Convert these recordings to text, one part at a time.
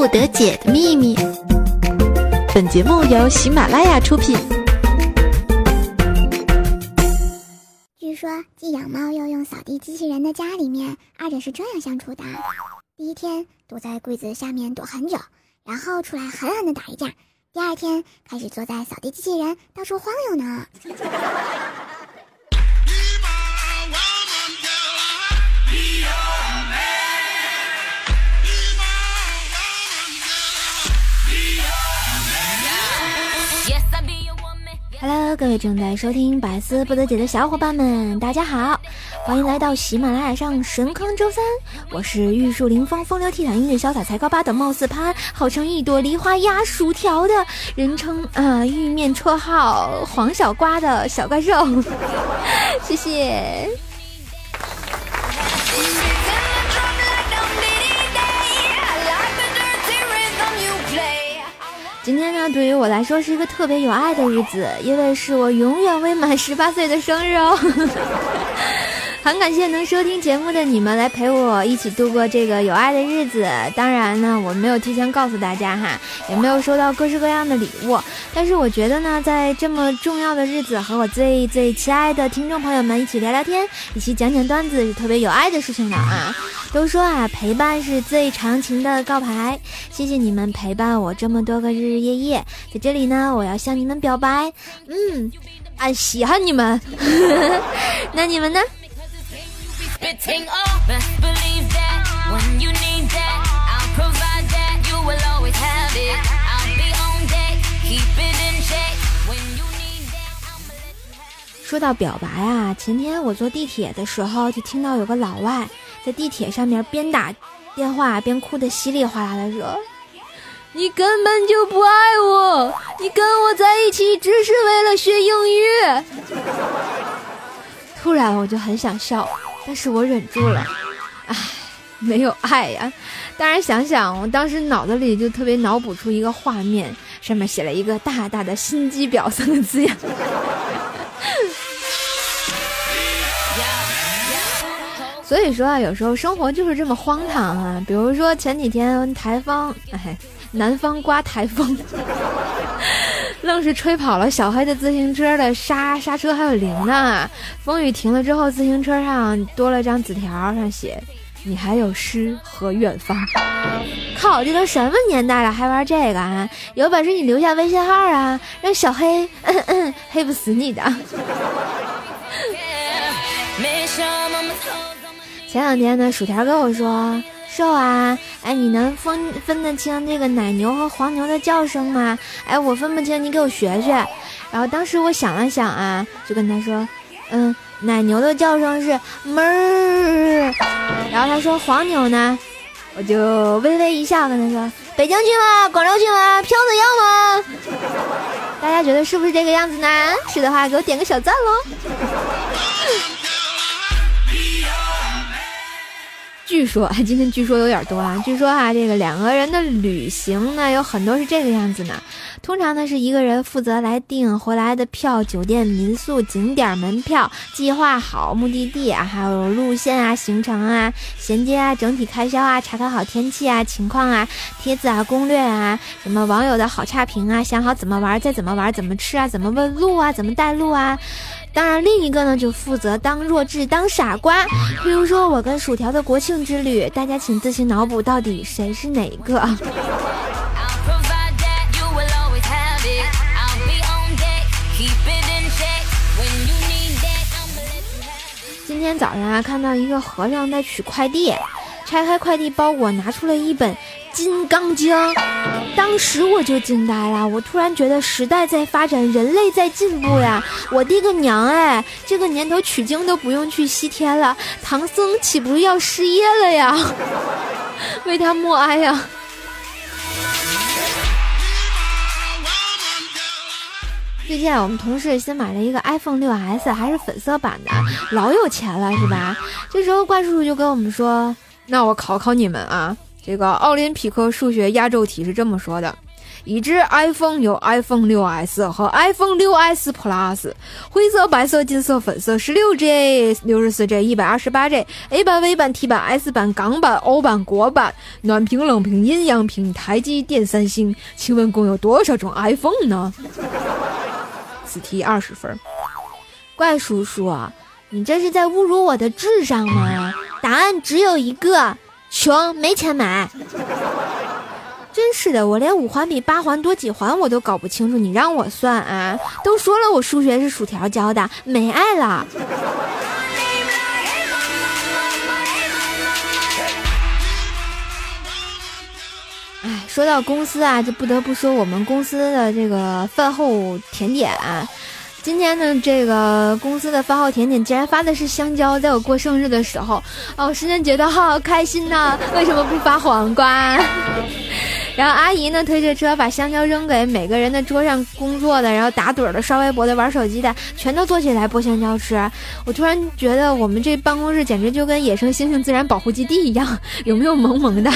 不得解的秘密。本节目由喜马拉雅出品。据说寄养猫要用扫地机器人的家里面，二者是这样相处的：第一天躲在柜子下面躲很久，然后出来狠狠的打一架；第二天开始坐在扫地机器人到处晃悠呢。Hello，各位正在收听《百思不得解》的小伙伴们，大家好，欢迎来到喜马拉雅上神坑周三。我是玉树临风、风流倜傥、英俊潇洒、才高八斗、貌似潘，号称一朵梨花压薯条的，人称啊玉面绰号黄小瓜的小怪兽。谢谢。今天呢，对于我来说是一个特别有爱的日子，因为是我永远未满十八岁的生日哦。很感谢能收听节目的你们来陪我一起度过这个有爱的日子。当然呢，我没有提前告诉大家哈，也没有收到各式各样的礼物。但是我觉得呢，在这么重要的日子，和我最最亲爱的听众朋友们一起聊聊天，一起讲讲段子，是特别有爱的事情了啊！都说啊，陪伴是最长情的告白。谢谢你们陪伴我这么多个日日夜夜，在这里呢，我要向你们表白，嗯，俺稀罕你们。那你们呢？说到表白啊，前天我坐地铁的时候，就听到有个老外在地铁上面边打电话边哭的稀里哗啦的说：“你根本就不爱我，你跟我在一起只是为了学英语。”突然我就很想笑。但是我忍住了，唉，没有爱呀。当然想想，我当时脑子里就特别脑补出一个画面，上面写了一个大大的心机婊三个字呀。所以说啊，有时候生活就是这么荒唐啊。比如说前几天台风，哎，南方刮台风。愣是吹跑了小黑的自行车的刹刹车还有铃呢。风雨停了之后，自行车上多了张纸条，上写：“你还有诗和远方。”靠，这都什么年代了，还玩这个啊？有本事你留下微信号啊，让小黑 黑不死你的。前两天呢，薯条跟我说。瘦啊，哎，你能分分得清这个奶牛和黄牛的叫声吗？哎，我分不清，你给我学学。然后当时我想了想啊，就跟他说，嗯，奶牛的叫声是哞儿。然后他说黄牛呢，我就微微一笑跟他说，北京去吗？广州去吗？票子要吗？大家觉得是不是这个样子呢？是的话，给我点个小赞喽。据说啊，今天据说有点多啊。据说啊，这个两个人的旅行呢，有很多是这个样子呢。通常呢，是一个人负责来订回来的票、酒店、民宿、景点门票，计划好目的地啊，还有路线啊、行程啊、衔接啊、整体开销啊，查看好天气啊、情况啊、帖子啊、攻略啊，什么网友的好差评啊，想好怎么玩再怎么玩，怎么吃啊，怎么问路啊，怎么带路啊。当然，另一个呢就负责当弱智、当傻瓜。比如说我跟薯条的国庆之旅，大家请自行脑补到底谁是哪一个。今天早上啊，看到一个和尚在取快递，拆开快递包裹，拿出了一本。《金刚经》，当时我就惊呆了。我突然觉得时代在发展，人类在进步呀！我的个娘哎，这个年头取经都不用去西天了，唐僧岂不是要失业了呀？为他默哀呀！最近我们同事新买了一个 iPhone 六 S，还是粉色版的，老有钱了是吧？这时候怪叔叔就跟我们说：“那我考考你们啊。”这个奥林匹克数学压轴题是这么说的：已知 iPhone 有 iPhone 6s 和 iPhone 6s Plus，灰色、白色、金色、粉色，十六 G、六十四 G、一百二十八 G、A 版、V 版、T 版、S 版、港版、欧版、国版，暖屏、冷屏、阴阳屏，台积电、三星。请问共有多少种 iPhone 呢？此题二十分。怪叔叔，你这是在侮辱我的智商吗？答案只有一个，穷，没钱买。真是的，我连五环比八环多几环我都搞不清楚，你让我算啊？都说了，我数学是薯条教的，没爱了。哎，说到公司啊，就不得不说我们公司的这个饭后甜点。今天呢，这个公司的发号甜点竟然发的是香蕉，在我过生日的时候，哦，瞬间觉得好开心呐！为什么不发黄瓜？然后阿姨呢推着车把香蕉扔给每个人的桌上，工作的，然后打盹的、刷微博的、玩手机的，全都坐起来剥香蕉吃。我突然觉得我们这办公室简直就跟野生猩猩自然保护基地一样，有没有萌萌的？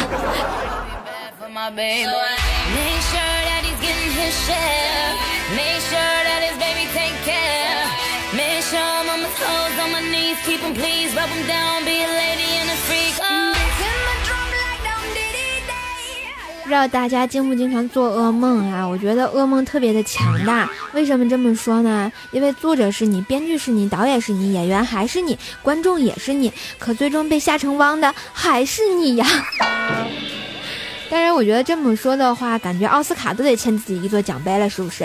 不知道大家经不经常做噩梦啊？我觉得噩梦特别的强大。为什么这么说呢？因为作者是你，编剧是你，导演是你，演员还是你，观众也是你，可最终被吓成汪的还是你呀！当然，我觉得这么说的话，感觉奥斯卡都得欠自己一座奖杯了，是不是？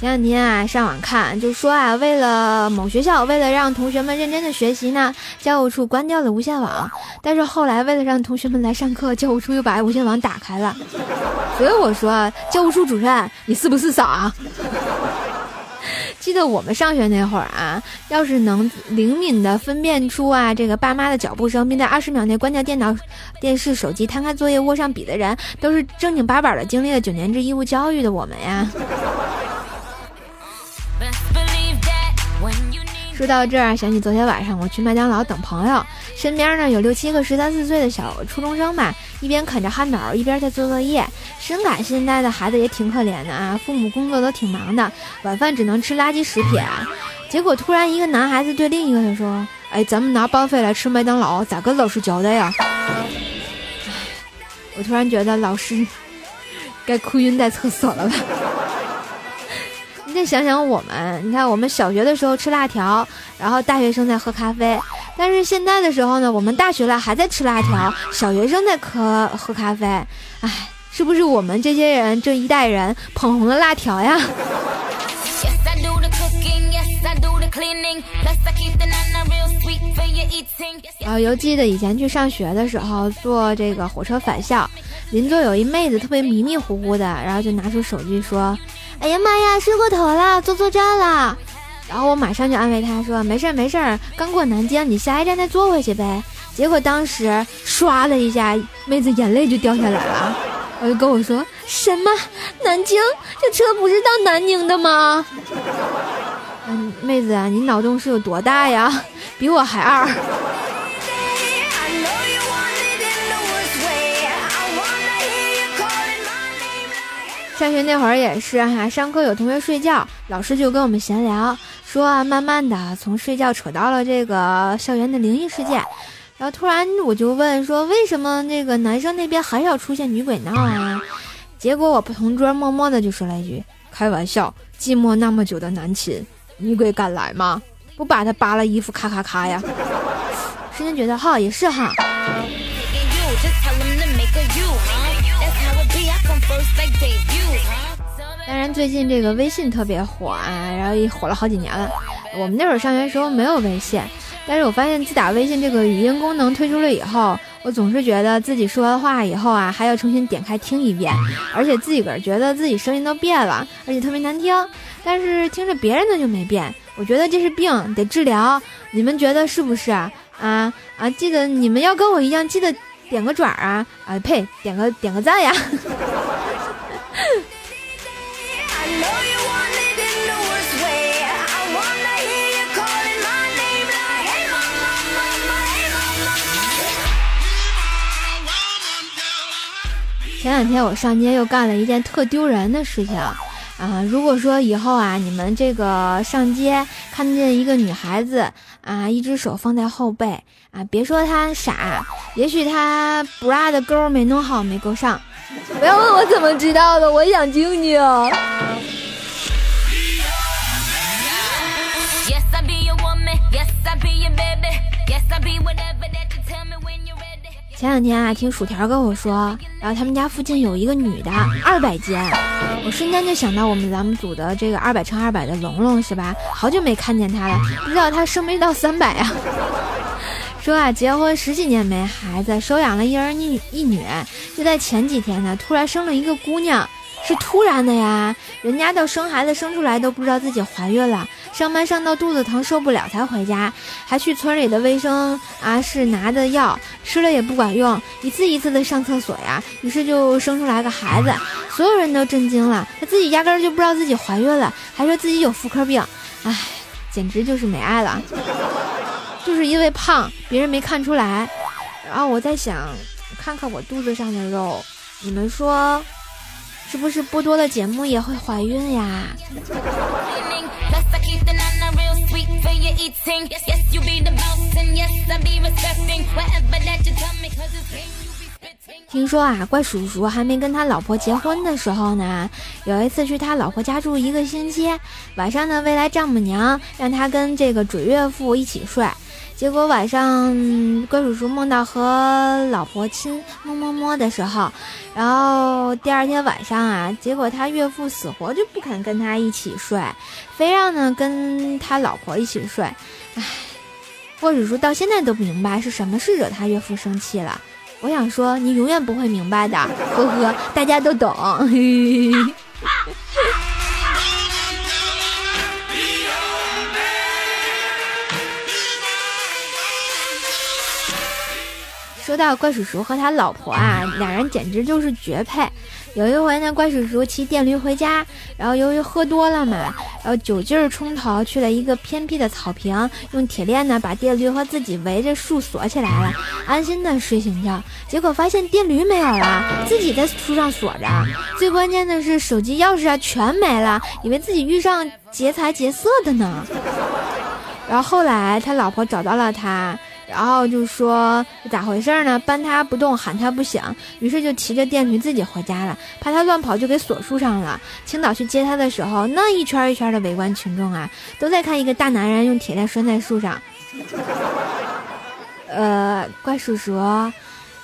前两天啊，上网看就说啊，为了某学校，为了让同学们认真的学习呢，教务处关掉了无线网。但是后来为了让同学们来上课，教务处又把无线网打开了。所以我说，教务处主任，你是不是傻？记得我们上学那会儿啊，要是能灵敏的分辨出啊这个爸妈的脚步声，并在二十秒内关掉电脑、电视、手机，摊开作业，握上笔的人，都是正经八百的经历了九年制义务教育的我们呀。说到这儿，想起昨天晚上我去麦当劳等朋友，身边呢有六七个十三四岁的小初中生吧，一边啃着汉堡，一边在做作业，深感现在的孩子也挺可怜的啊，父母工作都挺忙的，晚饭只能吃垃圾食品。结果突然一个男孩子对另一个人说：“哎，咱们拿班费来吃麦当劳，咋跟老师交代呀？”我突然觉得老师 该哭晕在厕所了吧。你再想想我们，你看我们小学的时候吃辣条，然后大学生在喝咖啡，但是现在的时候呢，我们大学了还在吃辣条，小学生在喝喝咖啡，哎，是不是我们这些人这一代人捧红了辣条呀？啊，犹记得以前去上学的时候，坐这个火车返校，邻座有一妹子特别迷迷糊糊的，然后就拿出手机说。哎呀妈呀，睡过头了，坐错站了。然后我马上就安慰他说：“没事儿没事儿，刚过南京，你下一站再坐回去呗。”结果当时唰的一下，妹子眼泪就掉下来了，我就跟我说：“什么南京？这车不是到南宁的吗？”嗯，妹子啊，你脑洞是有多大呀？比我还二。上学那会儿也是哈，上课有同学睡觉，老师就跟我们闲聊，说啊，慢慢的从睡觉扯到了这个校园的灵异事件，然后突然我就问说，为什么那个男生那边很少出现女鬼闹啊？结果我同桌默默的就说了一句，开玩笑，寂寞那么久的男寝，女鬼敢来吗？不把他扒了衣服咔咔咔呀？瞬间觉得哈也是哈。当然，最近这个微信特别火啊，然后也火了好几年了。我们那会儿上学时候没有微信，但是我发现自打微信这个语音功能推出了以后，我总是觉得自己说完话以后啊，还要重新点开听一遍，而且自己个儿觉得自己声音都变了，而且特别难听。但是听着别人的就没变，我觉得这是病，得治疗。你们觉得是不是啊？啊啊！记得你们要跟我一样，记得点个爪啊啊呸点个点个赞呀。前两天我上街又干了一件特丢人的事情啊如果说以后啊你们这个上街看见一个女孩子啊，一只手放在后背啊，别说他傻，也许他 bra 的钩没弄好，没勾上。不要问我怎么知道的，我想听听。前两天啊，听薯条跟我说，然后他们家附近有一个女的，二百斤，我瞬间就想到我们咱们组的这个二百乘二百的龙龙是吧？好久没看见她了，不知道她升没到三百啊？说啊，结婚十几年没孩子，收养了一儿一一女，就在前几天呢，突然生了一个姑娘，是突然的呀，人家到生孩子生出来都不知道自己怀孕了。上班上到肚子疼受不了才回家，还去村里的卫生啊室拿的药，吃了也不管用，一次一次的上厕所呀，于是就生出来个孩子，所有人都震惊了，她自己压根儿就不知道自己怀孕了，还说自己有妇科病，唉，简直就是没爱了，就是因为胖，别人没看出来，然后我在想，看看我肚子上的肉，你们说，是不是播多了节目也会怀孕呀？听说啊，怪叔叔还没跟他老婆结婚的时候呢，有一次去他老婆家住一个星期，晚上呢，未来丈母娘让他跟这个准岳父一起睡。结果晚上怪叔叔梦到和老婆亲摸摸摸的时候，然后第二天晚上啊，结果他岳父死活就不肯跟他一起睡，非让呢跟他老婆一起睡。唉，怪叔叔到现在都不明白是什么事惹他岳父生气了。我想说，你永远不会明白的，呵呵，大家都懂。说 到怪叔叔和他老婆啊，两人简直就是绝配。有一回呢，怪叔叔骑电驴回家，然后由于喝多了嘛，然后酒劲儿冲头，去了一个偏僻的草坪，用铁链呢把电驴和自己围着树锁起来了，安心的睡醒觉。结果发现电驴没有了，自己在树上锁着。最关键的是手机、钥匙啊全没了，以为自己遇上劫财劫色的呢。然后后来他老婆找到了他。然后就说咋回事呢？搬他不动，喊他不响，于是就骑着电驴自己回家了，怕他乱跑就给锁树上了。青岛去接他的时候，那一圈一圈的围观群众啊，都在看一个大男人用铁链拴在树上。呃，怪叔叔，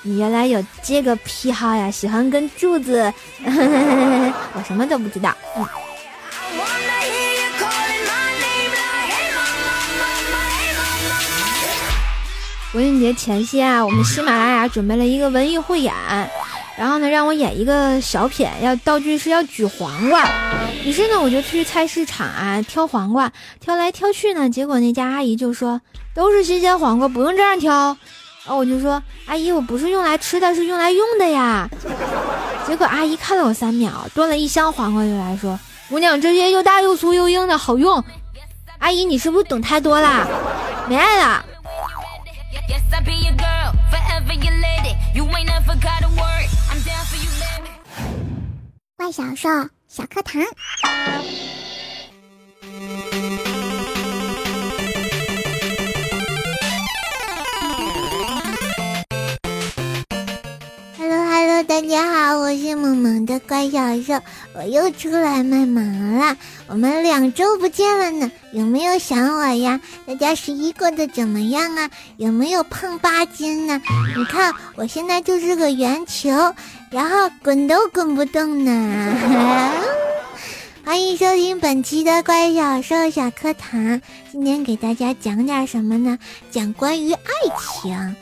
你原来有这个癖好呀？喜欢跟柱子？我什么都不知道。嗯。国庆节前夕啊，我们喜马拉雅准备了一个文艺汇演，然后呢，让我演一个小品，要道具是要举黄瓜。于是呢，我就去菜市场啊挑黄瓜，挑来挑去呢，结果那家阿姨就说都是新鲜黄瓜，不用这样挑。然后我就说阿姨，我不是用来吃的，是用来用的呀。结果阿姨看了我三秒，端了一箱黄瓜就来说，姑娘这些又大又粗又硬的好用。阿姨，你是不是懂太多啦？没爱了。怪小兽小课堂。 大家好，我是萌萌的乖小兽，我又出来卖萌了。我们两周不见了呢，有没有想我呀？大家十一过得怎么样啊？有没有胖八斤呢？你看我现在就是个圆球，然后滚都滚不动呢。欢迎收听本期的乖小兽小课堂，今天给大家讲点什么呢？讲关于爱情。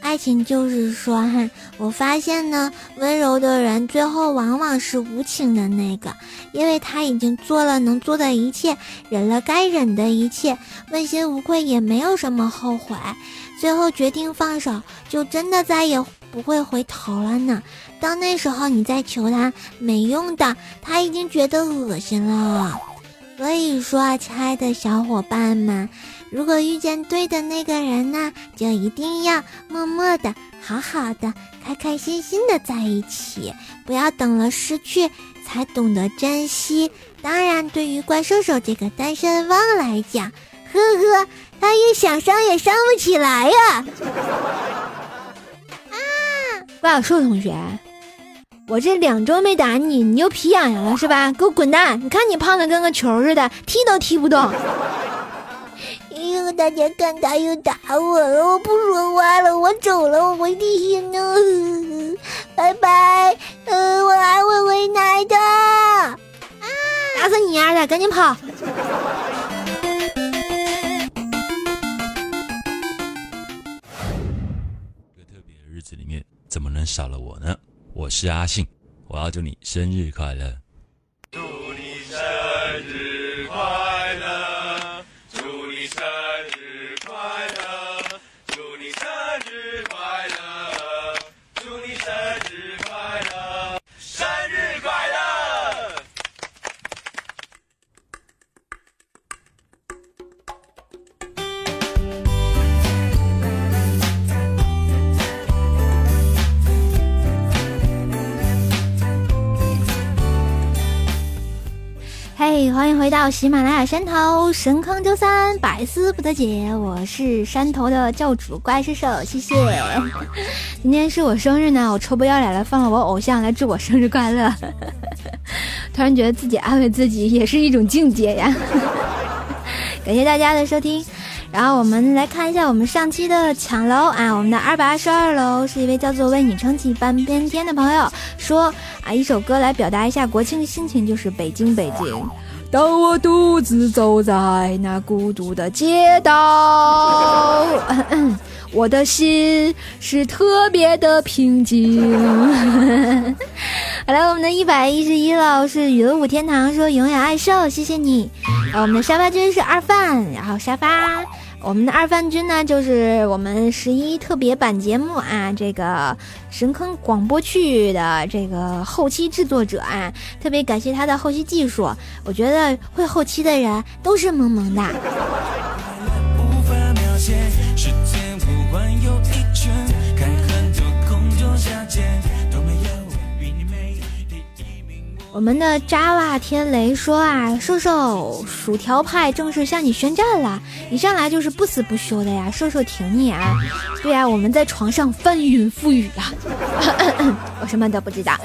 爱情就是说，哈，我发现呢，温柔的人最后往往是无情的那个，因为他已经做了能做的一切，忍了该忍的一切，问心无愧，也没有什么后悔，最后决定放手，就真的再也不会回头了呢。到那时候你再求他，没用的，他已经觉得恶心了。所以说，亲爱的小伙伴们，如果遇见对的那个人呢，就一定要默默的、好好的、开开心心的在一起，不要等了失去才懂得珍惜。当然，对于怪兽兽这个单身汪来讲，呵呵，他也想伤也伤不起来呀。啊，怪兽同学。我这两周没打你，你又皮痒痒了是吧？给我滚蛋！你看你胖的跟个球似的，踢都踢不动。哎呦，大家看他又打我了，我不说话了，我走了，我回地心了，拜拜。呃，我还会回来的。啊！打死你丫的，赶紧跑！这个特别的日子里面，怎么能少了我呢？我是阿信，我要祝你生日快乐！回到喜马拉雅山头神坑周三百思不得解，我是山头的教主怪兽兽，谢谢。今天是我生日呢，我臭不要脸的放了我偶像来祝我生日快乐，突然觉得自己安慰自己也是一种境界呀。感谢大家的收听。然后我们来看一下我们上期的抢楼啊，我们的二百二十二楼是一位叫做为你撑起半边天的朋友说啊，一首歌来表达一下国庆的心情，就是北京北京。当我独自走在那孤独的街道，我的心是特别的平静。好了，我们的一百一十一了是雨露天堂说永远爱瘦，谢谢你。啊，我们的沙发君是二饭，然后沙发。我们的二饭君呢，就是我们十一特别版节目啊，这个神坑广播剧的这个后期制作者啊，特别感谢他的后期技术。我觉得会后期的人都是萌萌的。我们的扎瓦天雷说啊，瘦瘦薯条派正式向你宣战了，一上来就是不死不休的呀，瘦瘦挺你啊！对呀，我们在床上翻云覆雨啊，我什么都不知道。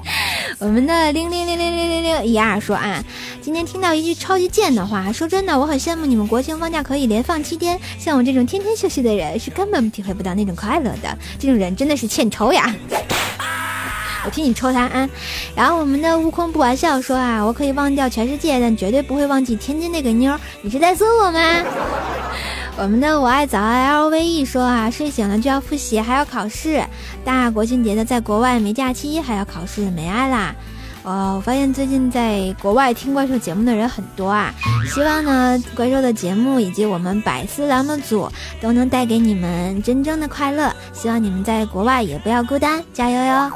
我们的零零零零零零零一二说啊，今天听到一句超级贱的话，说真的，我很羡慕你们国庆放假可以连放七天，像我这种天天休息的人是根本体会不到那种快乐的，这种人真的是欠抽呀！我替你抽他啊！然后我们的悟空不玩笑说啊，我可以忘掉全世界，但绝对不会忘记天津那个妞。你是在说我吗？我们的我爱早爱 L V E 说啊，睡醒了就要复习，还要考试。大国庆节的在国外没假期，还要考试，没爱啦。哦，我发现最近在国外听怪兽节目的人很多啊。希望呢，怪兽的节目以及我们百思栏目组都能带给你们真正的快乐。希望你们在国外也不要孤单，加油哟！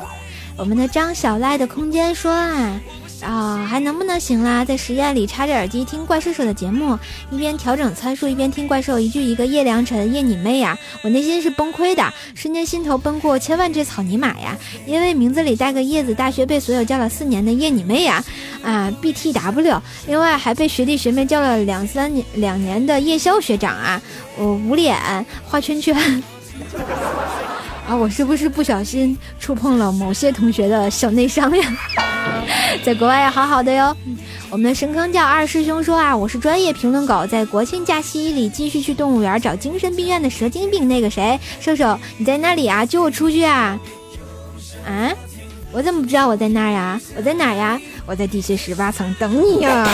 我们的张小赖的空间说啊，啊还能不能行啦？在实验里插着耳机听怪兽兽的节目，一边调整参数，一边听怪兽一句一个叶良辰，叶你妹呀！我内心是崩溃的，瞬间心头奔过千万只草泥马呀！因为名字里带个叶子，大学被所有叫了四年的叶你妹呀！啊，BTW，另外还被学弟学妹叫了两三年两年的夜宵学长啊！我捂脸画圈圈。啊，我是不是不小心触碰了某些同学的小内伤呀？在国外要好好的哟。我们的神坑教二师兄说啊，我是专业评论狗，在国庆假期里继续去动物园找精神病院的蛇精病那个谁，射手你在那里啊？救我出去啊！啊？我怎么不知道我在那儿呀？我在哪儿呀？我在地区十八层等你呀。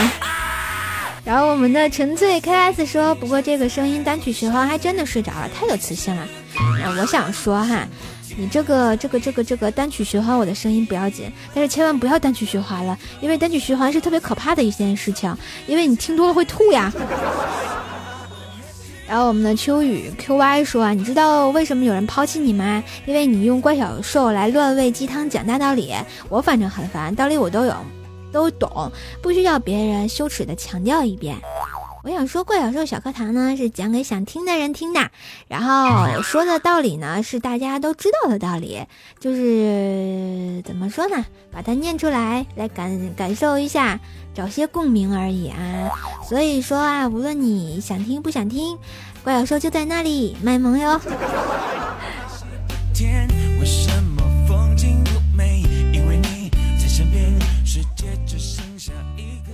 然后我们的纯粹 KS 说，不过这个声音单曲循环还真的睡着了，太有磁性了。啊，我想说哈，你这个这个这个这个单曲循环我的声音不要紧，但是千万不要单曲循环了，因为单曲循环是特别可怕的一件事情，因为你听多了会吐呀。然后我们的秋雨 QY 说啊，你知道为什么有人抛弃你吗？因为你用怪小兽来乱喂鸡汤讲大道理，我反正很烦，道理我都有。都懂，不需要别人羞耻的强调一遍。我想说，怪小兽小课堂呢是讲给想听的人听的，然后说的道理呢是大家都知道的道理，就是怎么说呢，把它念出来，来感感受一下，找些共鸣而已啊。所以说啊，无论你想听不想听，怪小兽就在那里卖萌哟。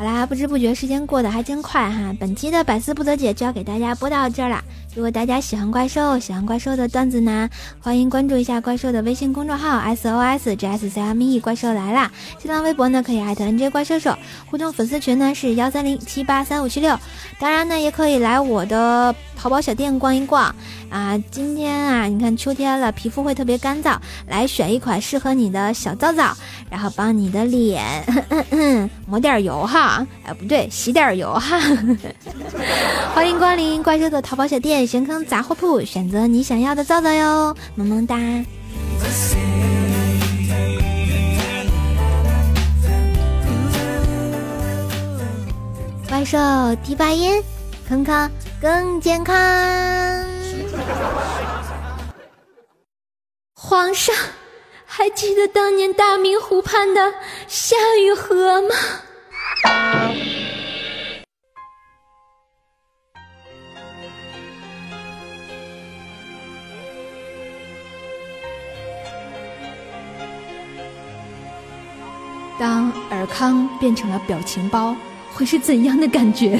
好啦，不知不觉时间过得还真快哈！本期的百思不得解就要给大家播到这儿了。如果大家喜欢怪兽，喜欢怪兽的段子呢，欢迎关注一下怪兽的微信公众号 S O S J S C M E 怪兽来啦！新浪微博呢可以艾特 N J 怪兽手，互动粉丝群呢是幺三零七八三五七六。当然呢，也可以来我的淘宝小店逛一逛啊！今天啊，你看秋天了，皮肤会特别干燥，来选一款适合你的小皂皂，然后帮你的脸 抹点油哈。哎，不对，洗点油哈！欢迎光临怪兽的淘宝小店神坑杂货铺，选择你想要的皂皂哟，萌萌哒！怪兽第八音，坑坑更健康。皇上，还记得当年大明湖畔的夏雨荷吗？当尔康变成了表情包，会是怎样的感觉？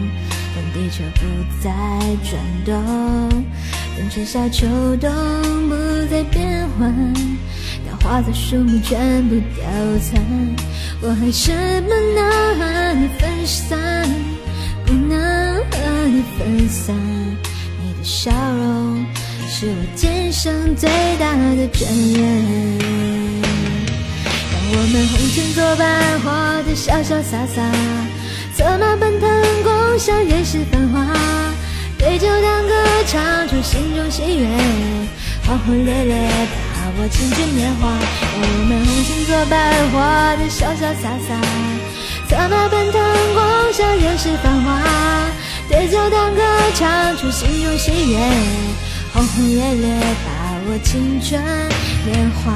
地球不再转动，当春夏秋冬不再变换，当花草树木全部凋残，我还是不能和你分散，不能和你分散。你的笑容是我今生最大的眷恋。我们红尘作伴，活得潇潇洒洒，策马奔腾过，共享人世繁华。对酒当歌，唱出心中喜悦，轰轰烈烈，把握青春年华。我们红尘作伴，活得潇潇洒洒，策马奔腾，共享人世繁华。对酒当歌，唱出心中喜悦，轰轰烈烈，把握青春年华。